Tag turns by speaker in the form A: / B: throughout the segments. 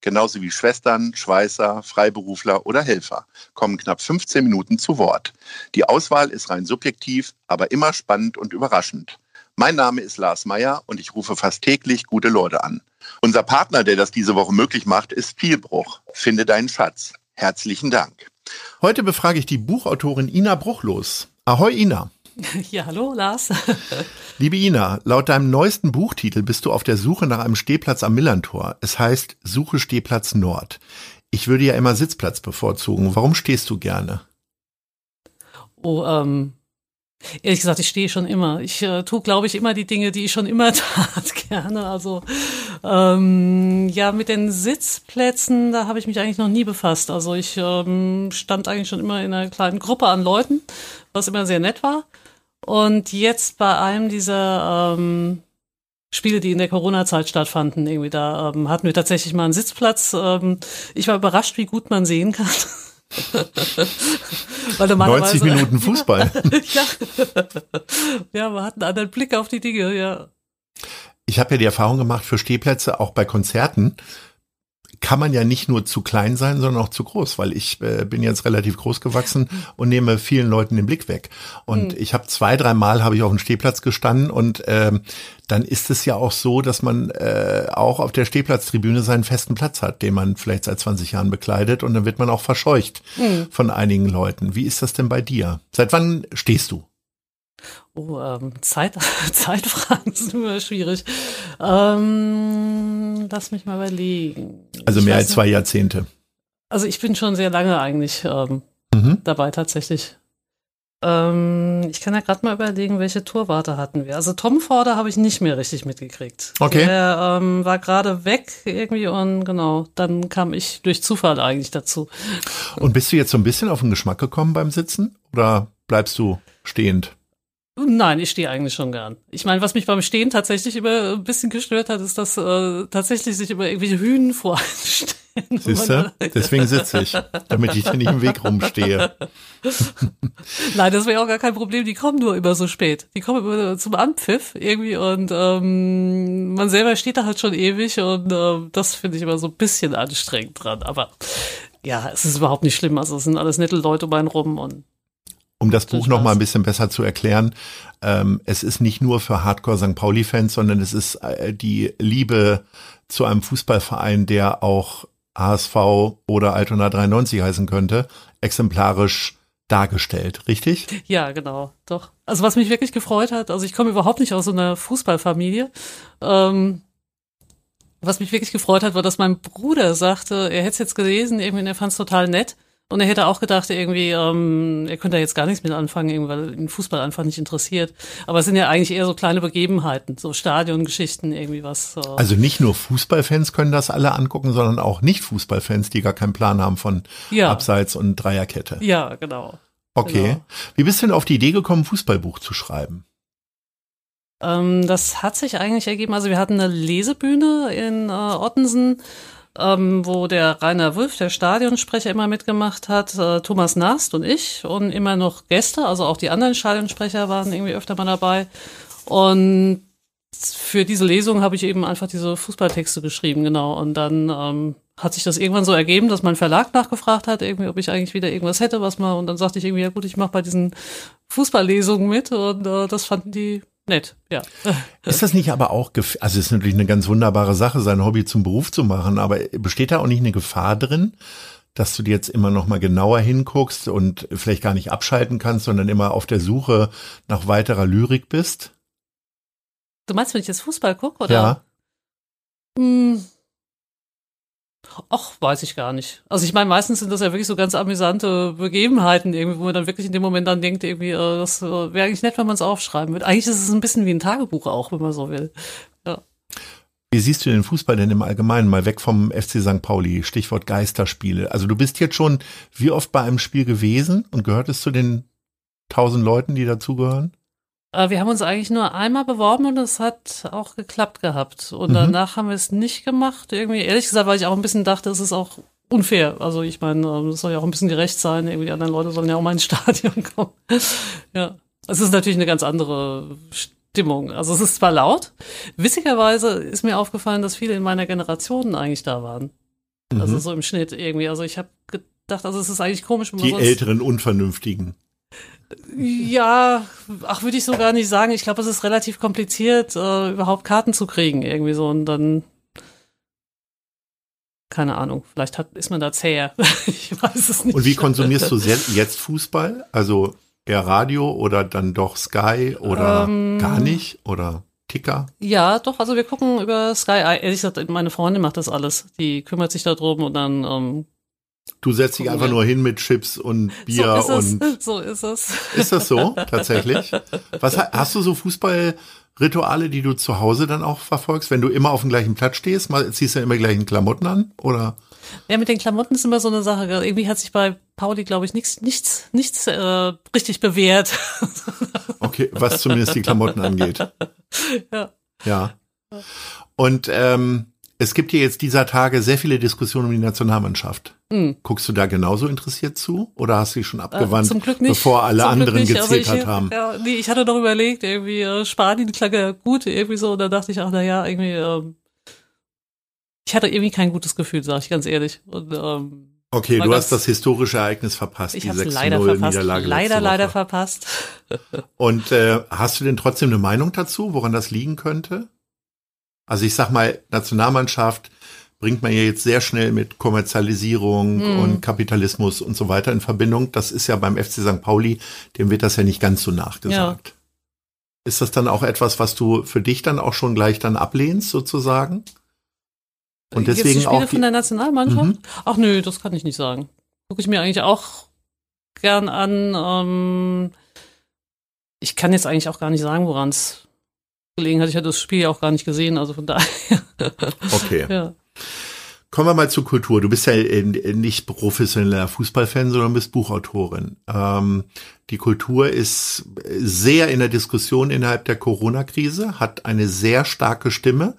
A: genauso wie Schwestern, Schweißer, Freiberufler oder Helfer, kommen knapp 15 Minuten zu Wort. Die Auswahl ist rein subjektiv, aber immer spannend und überraschend. Mein Name ist Lars Meyer und ich rufe fast täglich gute Leute an. Unser Partner, der das diese Woche möglich macht, ist Vielbruch. Finde deinen Schatz. Herzlichen Dank.
B: Heute befrage ich die Buchautorin Ina Bruchlos. Ahoi Ina.
C: Ja, hallo Lars.
B: Liebe Ina, laut deinem neuesten Buchtitel bist du auf der Suche nach einem Stehplatz am Millantor. Es heißt Suche Stehplatz Nord. Ich würde ja immer Sitzplatz bevorzugen. Warum stehst du gerne?
C: Oh, ähm, Ehrlich gesagt, ich stehe schon immer. Ich äh, tue, glaube ich, immer die Dinge, die ich schon immer tat, gerne. Also ähm, ja, mit den Sitzplätzen, da habe ich mich eigentlich noch nie befasst. Also ich ähm, stand eigentlich schon immer in einer kleinen Gruppe an Leuten, was immer sehr nett war. Und jetzt bei einem dieser ähm, Spiele, die in der Corona-Zeit stattfanden, irgendwie da ähm, hatten wir tatsächlich mal einen Sitzplatz. Ähm, ich war überrascht, wie gut man sehen kann.
B: Weil 90 Minuten Fußball.
C: ja. ja, man hat einen anderen Blick auf die Dinge, ja.
B: Ich habe ja die Erfahrung gemacht für Stehplätze, auch bei Konzerten, kann man ja nicht nur zu klein sein, sondern auch zu groß, weil ich äh, bin jetzt relativ groß gewachsen und nehme vielen Leuten den Blick weg. Und mhm. ich habe zwei, drei Mal habe ich auf dem Stehplatz gestanden und ähm, dann ist es ja auch so, dass man äh, auch auf der Stehplatztribüne seinen festen Platz hat, den man vielleicht seit 20 Jahren bekleidet und dann wird man auch verscheucht mhm. von einigen Leuten. Wie ist das denn bei dir? Seit wann stehst du?
C: Oh, ähm, Zeit, Zeitfragen sind immer schwierig. Ähm, lass mich mal überlegen.
B: Also mehr als zwei Jahrzehnte.
C: Also ich bin schon sehr lange eigentlich ähm, mhm. dabei tatsächlich. Ähm, ich kann ja gerade mal überlegen, welche Torwarte hatten wir. Also Tom Forder habe ich nicht mehr richtig mitgekriegt.
B: Okay.
C: Der ähm, war gerade weg irgendwie und genau, dann kam ich durch Zufall eigentlich dazu.
B: Und bist du jetzt so ein bisschen auf den Geschmack gekommen beim Sitzen oder bleibst du stehend?
C: Nein, ich stehe eigentlich schon gern. Ich meine, was mich beim Stehen tatsächlich immer ein bisschen gestört hat, ist, dass äh, tatsächlich sich immer irgendwelche Hühnen vor stehen.
B: Siehst du? Deswegen sitze ich, damit ich dir nicht im Weg rumstehe.
C: Nein, das wäre auch gar kein Problem. Die kommen nur immer so spät. Die kommen immer zum Anpfiff irgendwie und ähm, man selber steht da halt schon ewig und äh, das finde ich immer so ein bisschen anstrengend dran. Aber ja, es ist überhaupt nicht schlimm. Also es sind alles nette Leute um einen rum und
B: um das Buch noch mal ein bisschen besser zu erklären, ähm, es ist nicht nur für Hardcore St. Pauli-Fans, sondern es ist äh, die Liebe zu einem Fußballverein, der auch HSV oder Altona 93 heißen könnte, exemplarisch dargestellt, richtig?
C: Ja, genau, doch. Also was mich wirklich gefreut hat, also ich komme überhaupt nicht aus so einer Fußballfamilie. Ähm, was mich wirklich gefreut hat, war, dass mein Bruder sagte, er hätte es jetzt gelesen, irgendwie, er fand es total nett. Und er hätte auch gedacht, irgendwie, ähm, er könnte da jetzt gar nichts mit anfangen, irgendwie, weil ihn Fußball einfach nicht interessiert. Aber es sind ja eigentlich eher so kleine Begebenheiten, so Stadiongeschichten, irgendwie was.
B: Äh also nicht nur Fußballfans können das alle angucken, sondern auch Nicht-Fußballfans, die gar keinen Plan haben von ja. Abseits und Dreierkette.
C: Ja, genau.
B: Okay. Genau. Wie bist du denn auf die Idee gekommen, Fußballbuch zu schreiben?
C: Ähm, das hat sich eigentlich ergeben. Also wir hatten eine Lesebühne in äh, Ottensen ähm, wo der Rainer Wulff, der Stadionsprecher, immer mitgemacht hat, äh, Thomas Nast und ich und immer noch Gäste, also auch die anderen Stadionsprecher waren irgendwie öfter mal dabei. Und für diese Lesung habe ich eben einfach diese Fußballtexte geschrieben, genau. Und dann ähm, hat sich das irgendwann so ergeben, dass mein Verlag nachgefragt hat, irgendwie, ob ich eigentlich wieder irgendwas hätte, was mal. Und dann sagte ich irgendwie, ja gut, ich mache bei diesen Fußballlesungen mit. Und äh, das fanden die nett, ja.
B: Ist das nicht aber auch, also es ist natürlich eine ganz wunderbare Sache, sein Hobby zum Beruf zu machen, aber besteht da auch nicht eine Gefahr drin, dass du dir jetzt immer noch mal genauer hinguckst und vielleicht gar nicht abschalten kannst, sondern immer auf der Suche nach weiterer Lyrik bist?
C: Du meinst, wenn ich jetzt Fußball gucke, oder?
B: Ja.
C: Hm, Ach, weiß ich gar nicht. Also ich meine, meistens sind das ja wirklich so ganz amüsante Begebenheiten, irgendwie, wo man dann wirklich in dem Moment dann denkt, irgendwie, äh, das äh, wäre eigentlich nett, wenn man es aufschreiben würde. Eigentlich ist es ein bisschen wie ein Tagebuch auch, wenn man so will. Ja.
B: Wie siehst du den Fußball denn im Allgemeinen mal weg vom FC St. Pauli? Stichwort Geisterspiele. Also du bist jetzt schon wie oft bei einem Spiel gewesen und gehörtest zu den tausend Leuten, die dazugehören?
C: Äh, wir haben uns eigentlich nur einmal beworben und es hat auch geklappt gehabt. Und
B: Mhm.
C: danach haben wir es nicht gemacht. Irgendwie, ehrlich gesagt, weil ich auch ein bisschen dachte, es ist auch unfair. Also ich meine, ähm, es soll ja auch ein bisschen gerecht sein. Irgendwie die anderen Leute sollen ja auch mal ins Stadion kommen. ja. Es ist natürlich eine ganz andere Stimmung. Also es ist zwar laut. Witzigerweise ist mir aufgefallen, dass viele in meiner Generation eigentlich da waren. Also
B: Mhm.
C: so im Schnitt irgendwie. Also ich habe gedacht, also es ist eigentlich komisch,
B: Die älteren Unvernünftigen.
C: Ja, ach, würde ich so gar nicht sagen. Ich glaube, es ist relativ kompliziert, äh, überhaupt Karten zu kriegen, irgendwie so. Und dann, keine Ahnung, vielleicht hat, ist man da zäher. ich weiß es nicht.
B: Und wie konsumierst du jetzt Fußball? Also eher Radio oder dann doch Sky oder
C: Ähm.
B: gar nicht oder Ticker?
C: Ja, doch, also wir gucken über Sky. Ehrlich gesagt, meine Freundin macht das alles. Die kümmert sich darum und dann, ähm,
B: Du setzt dich einfach nur hin mit Chips und Bier
C: so ist
B: und
C: es. So ist es.
B: ist das so tatsächlich? Was ha- hast du so Fußballrituale, die du zu Hause dann auch verfolgst, wenn du immer auf dem gleichen Platz stehst? Mal ziehst du immer die gleichen Klamotten an oder?
C: Ja, mit den Klamotten ist immer so eine Sache. Irgendwie hat sich bei Pauli, glaube ich, nichts, nichts, nichts äh, richtig bewährt.
B: Okay, was zumindest die Klamotten angeht.
C: ja.
B: Ja. Und ähm, es gibt hier jetzt dieser Tage sehr viele Diskussionen um die Nationalmannschaft.
C: Hm.
B: Guckst du da genauso interessiert zu oder hast du dich schon
C: Äh,
B: abgewandt,
C: zum Glück nicht.
B: bevor alle
C: Zum
B: anderen
C: nicht.
B: Gezetert
C: ich,
B: haben?
C: Ja, nee, ich hatte doch überlegt, irgendwie äh, Spanien klang ja gut, irgendwie so, und da dachte ich, ach na ja, irgendwie, ähm, ich hatte irgendwie kein gutes Gefühl, sag ich ganz ehrlich. Und ähm,
B: Okay, du hast das historische Ereignis verpasst,
C: ich
B: die
C: habe
B: 6
C: leider
B: 0
C: verpasst.
B: Niederlage
C: Leider, leider verpasst.
B: Und äh, hast du denn trotzdem eine Meinung dazu, woran das liegen könnte? Also ich sag mal, Nationalmannschaft bringt man ja jetzt sehr schnell mit Kommerzialisierung
C: Hm.
B: und Kapitalismus und so weiter in Verbindung. Das ist ja beim FC St. Pauli, dem wird das ja nicht ganz so nachgesagt. Ist das dann auch etwas, was du für dich dann auch schon gleich dann ablehnst, sozusagen? Und
C: Jetzt
B: deswegen
C: die Spiele
B: auch die,
C: von der Nationalmannschaft?
B: Mhm.
C: Ach nö, das kann ich nicht sagen. Gucke ich mir eigentlich auch gern an. Ähm, ich kann jetzt eigentlich auch gar nicht sagen, woran es gelegen hat. Ich hatte das Spiel ja auch gar nicht gesehen, also von daher.
B: okay.
C: ja.
B: Kommen wir mal zur Kultur. Du bist ja nicht professioneller Fußballfan, sondern bist Buchautorin. Ähm, die Kultur ist sehr in der Diskussion innerhalb der Corona-Krise, hat eine sehr starke Stimme.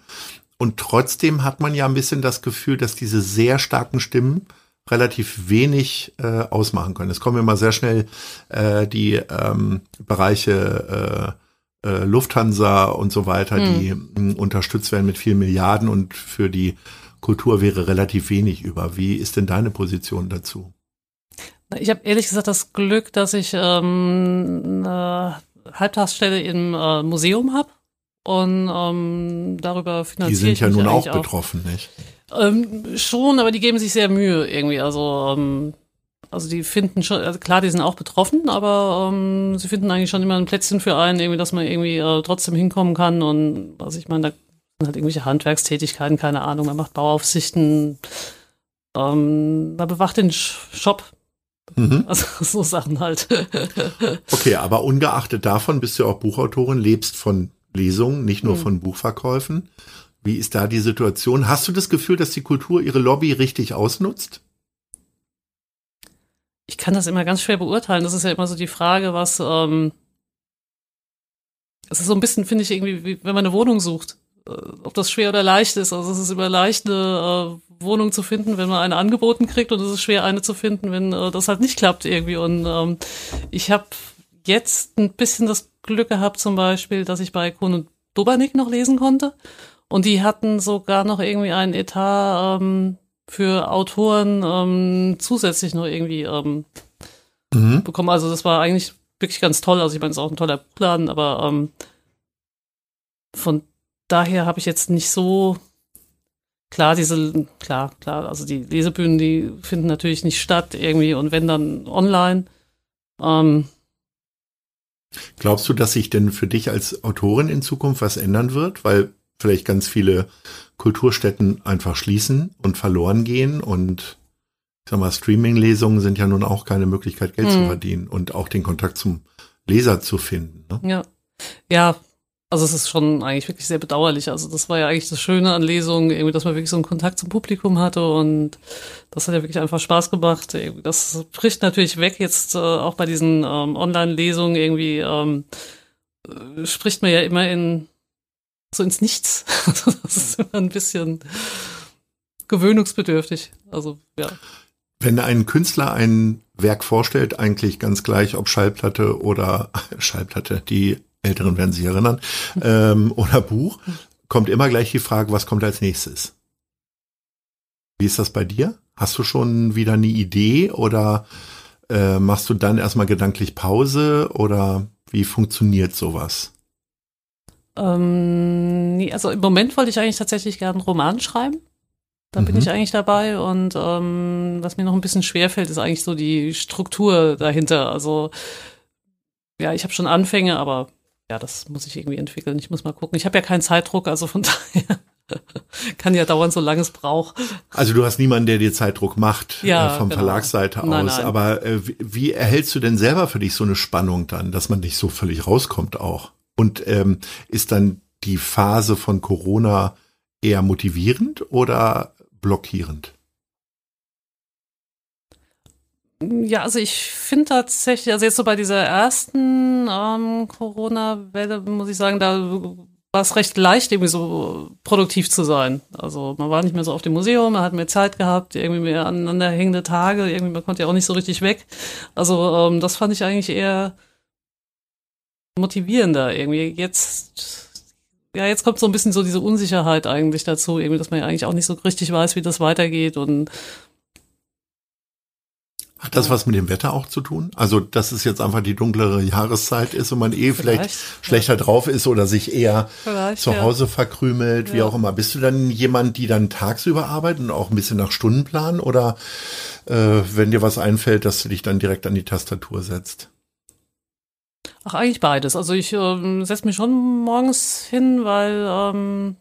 B: Und trotzdem hat man ja ein bisschen das Gefühl, dass diese sehr starken Stimmen relativ wenig äh, ausmachen können. Es kommen immer sehr schnell äh, die ähm, Bereiche äh, äh, Lufthansa und so weiter,
C: Hm.
B: die mh, unterstützt werden mit vielen Milliarden und für die Kultur wäre relativ wenig über. Wie ist denn deine Position dazu?
C: Ich habe ehrlich gesagt das Glück, dass ich ähm, eine Halbtagsstelle im äh, Museum habe und ähm, darüber finanziere
B: Die sind ja nun auch betroffen, nicht?
C: Ähm, schon, aber die geben sich sehr Mühe irgendwie. Also, ähm, also die finden schon, also klar, die sind auch betroffen, aber ähm, sie finden eigentlich schon immer ein Plätzchen für einen, irgendwie, dass man irgendwie äh, trotzdem hinkommen kann. Und also ich meine, da sind halt irgendwelche Handwerkstätigkeiten, keine Ahnung, man macht Bauaufsichten, ähm, man bewacht den Shop,
B: Mhm.
C: also so Sachen halt.
B: Okay, aber ungeachtet davon bist du auch Buchautorin, lebst von Lesungen, nicht nur
C: Mhm.
B: von Buchverkäufen. Wie ist da die Situation? Hast du das Gefühl, dass die Kultur ihre Lobby richtig ausnutzt?
C: Ich kann das immer ganz schwer beurteilen. Das ist ja immer so die Frage, was, ähm, es ist so ein bisschen, finde ich, irgendwie, wie, wenn man eine Wohnung sucht, äh, ob das schwer oder leicht ist. Also es ist immer leicht, eine äh, Wohnung zu finden, wenn man eine angeboten kriegt und es ist schwer, eine zu finden, wenn äh, das halt nicht klappt irgendwie. Und ähm, ich habe jetzt ein bisschen das Glück gehabt, zum Beispiel, dass ich bei Kuhn und Dobernick noch lesen konnte. Und die hatten sogar noch irgendwie einen Etat ähm, für Autoren ähm, zusätzlich noch irgendwie ähm,
B: Mhm.
C: bekommen. Also das war eigentlich wirklich ganz toll. Also ich meine, es ist auch ein toller Buchladen, aber ähm, von daher habe ich jetzt nicht so klar diese klar klar also die Lesebühnen die finden natürlich nicht statt irgendwie und wenn dann online ähm,
B: Glaubst du, dass sich denn für dich als Autorin in Zukunft was ändern wird? Weil vielleicht ganz viele Kulturstätten einfach schließen und verloren gehen und ich sag mal, Streaming-Lesungen sind ja nun auch keine Möglichkeit, Geld zu
C: Hm.
B: verdienen und auch den Kontakt zum Leser zu finden. Ne?
C: ja ja also es ist schon eigentlich wirklich sehr bedauerlich. Also das war ja eigentlich das Schöne an Lesungen, irgendwie, dass man wirklich so einen Kontakt zum Publikum hatte und das hat ja wirklich einfach Spaß gemacht. Das bricht natürlich weg jetzt äh, auch bei diesen ähm, Online-Lesungen irgendwie ähm, äh, spricht man ja immer in so ins Nichts. das ist immer ein bisschen gewöhnungsbedürftig. Also ja.
B: Wenn ein Künstler ein Werk vorstellt, eigentlich ganz gleich, ob Schallplatte oder Schallplatte, die Älteren werden sich erinnern, ähm, oder Buch, kommt immer gleich die Frage, was kommt als nächstes? Wie ist das bei dir? Hast du schon wieder eine Idee oder äh, machst du dann erstmal gedanklich Pause oder wie funktioniert sowas?
C: Ähm, nee, also im Moment wollte ich eigentlich tatsächlich gerne einen Roman schreiben. Da mhm. bin ich eigentlich dabei und ähm, was mir noch ein bisschen schwerfällt, ist eigentlich so die Struktur dahinter. Also ja, ich habe schon Anfänge, aber ja, das muss ich irgendwie entwickeln. Ich muss mal gucken. Ich habe ja keinen Zeitdruck, also von daher kann ja dauern, solange es braucht.
B: Also du hast niemanden, der dir Zeitdruck macht ja, äh, vom genau. Verlagsseite aus. Nein, nein. Aber äh, wie, wie, erhältst du denn selber für dich so eine Spannung dann, dass man nicht so völlig rauskommt auch? Und ähm, ist dann die Phase von Corona eher motivierend oder blockierend?
C: Ja, also ich finde tatsächlich, also jetzt so bei dieser ersten ähm, Corona-Welle, muss ich sagen, da war es recht leicht, irgendwie so produktiv zu sein. Also man war nicht mehr so auf dem Museum, man hat mehr Zeit gehabt, irgendwie mehr aneinanderhängende Tage, irgendwie man konnte ja auch nicht so richtig weg. Also ähm, das fand ich eigentlich eher motivierender irgendwie. Jetzt, ja, jetzt kommt so ein bisschen so diese Unsicherheit eigentlich dazu, irgendwie, dass man ja eigentlich auch nicht so richtig weiß, wie das weitergeht und
B: hat das was mit dem Wetter auch zu tun? Also, dass es jetzt einfach die dunklere Jahreszeit ist und man eh vielleicht, vielleicht schlechter ja. drauf ist oder sich eher vielleicht, zu Hause ja. verkrümelt, wie ja. auch immer. Bist du dann jemand, die dann tagsüber arbeitet und auch ein bisschen nach Stundenplan oder äh, wenn dir was einfällt, dass du dich dann direkt an die Tastatur setzt?
C: Ach, eigentlich beides. Also ich ähm, setze mich schon morgens hin, weil ähm,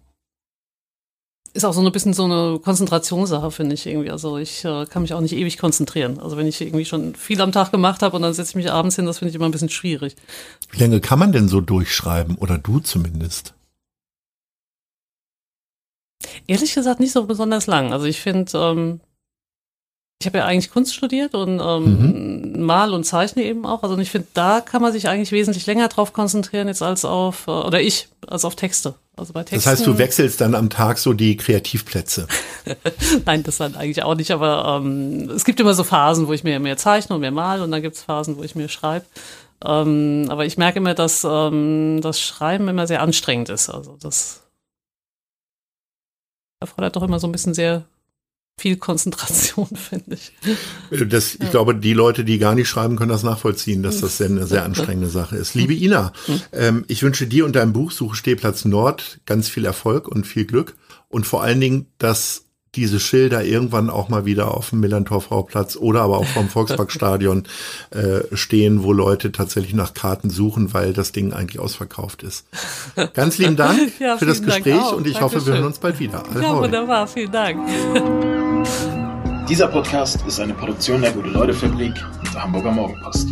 C: ist auch so ein bisschen so eine Konzentrationssache, finde ich irgendwie. Also ich äh, kann mich auch nicht ewig konzentrieren. Also wenn ich irgendwie schon viel am Tag gemacht habe und dann setze ich mich abends hin, das finde ich immer ein bisschen schwierig.
B: Wie lange kann man denn so durchschreiben? Oder du zumindest?
C: Ehrlich gesagt nicht so besonders lang. Also ich finde, ähm, ich habe ja eigentlich Kunst studiert und ähm, mhm. mal und zeichne eben auch. Also ich finde, da kann man sich eigentlich wesentlich länger drauf konzentrieren jetzt als auf, äh, oder ich, als auf Texte. Also bei Texten.
B: Das heißt, du wechselst dann am Tag so die Kreativplätze.
C: Nein, das dann eigentlich auch nicht, aber ähm, es gibt immer so Phasen, wo ich mir mehr zeichne und mehr mal und dann gibt es Phasen, wo ich mir schreibe. Ähm, aber ich merke immer, dass ähm, das Schreiben immer sehr anstrengend ist. Also das erfordert doch immer so ein bisschen sehr viel Konzentration, finde ich.
B: Das, ich ja. glaube, die Leute, die gar nicht schreiben, können das nachvollziehen, dass das eine sehr anstrengende Sache ist. Liebe Ina, hm. ähm, ich wünsche dir und deinem Buch Suche Stehplatz Nord ganz viel Erfolg und viel Glück und vor allen Dingen, dass diese Schilder irgendwann auch mal wieder auf dem Millantorfrauplatz oder aber auch vom Volksparkstadion äh, stehen, wo Leute tatsächlich nach Karten suchen, weil das Ding eigentlich ausverkauft ist. Ganz lieben Dank ja, für das Gespräch und ich Dankeschön. hoffe, wir hören uns bald wieder.
C: Allhoi. Ja, wunderbar, vielen Dank.
D: Dieser Podcast ist eine Produktion der Gute-Leute-Fabrik und der Hamburger Morgenpost.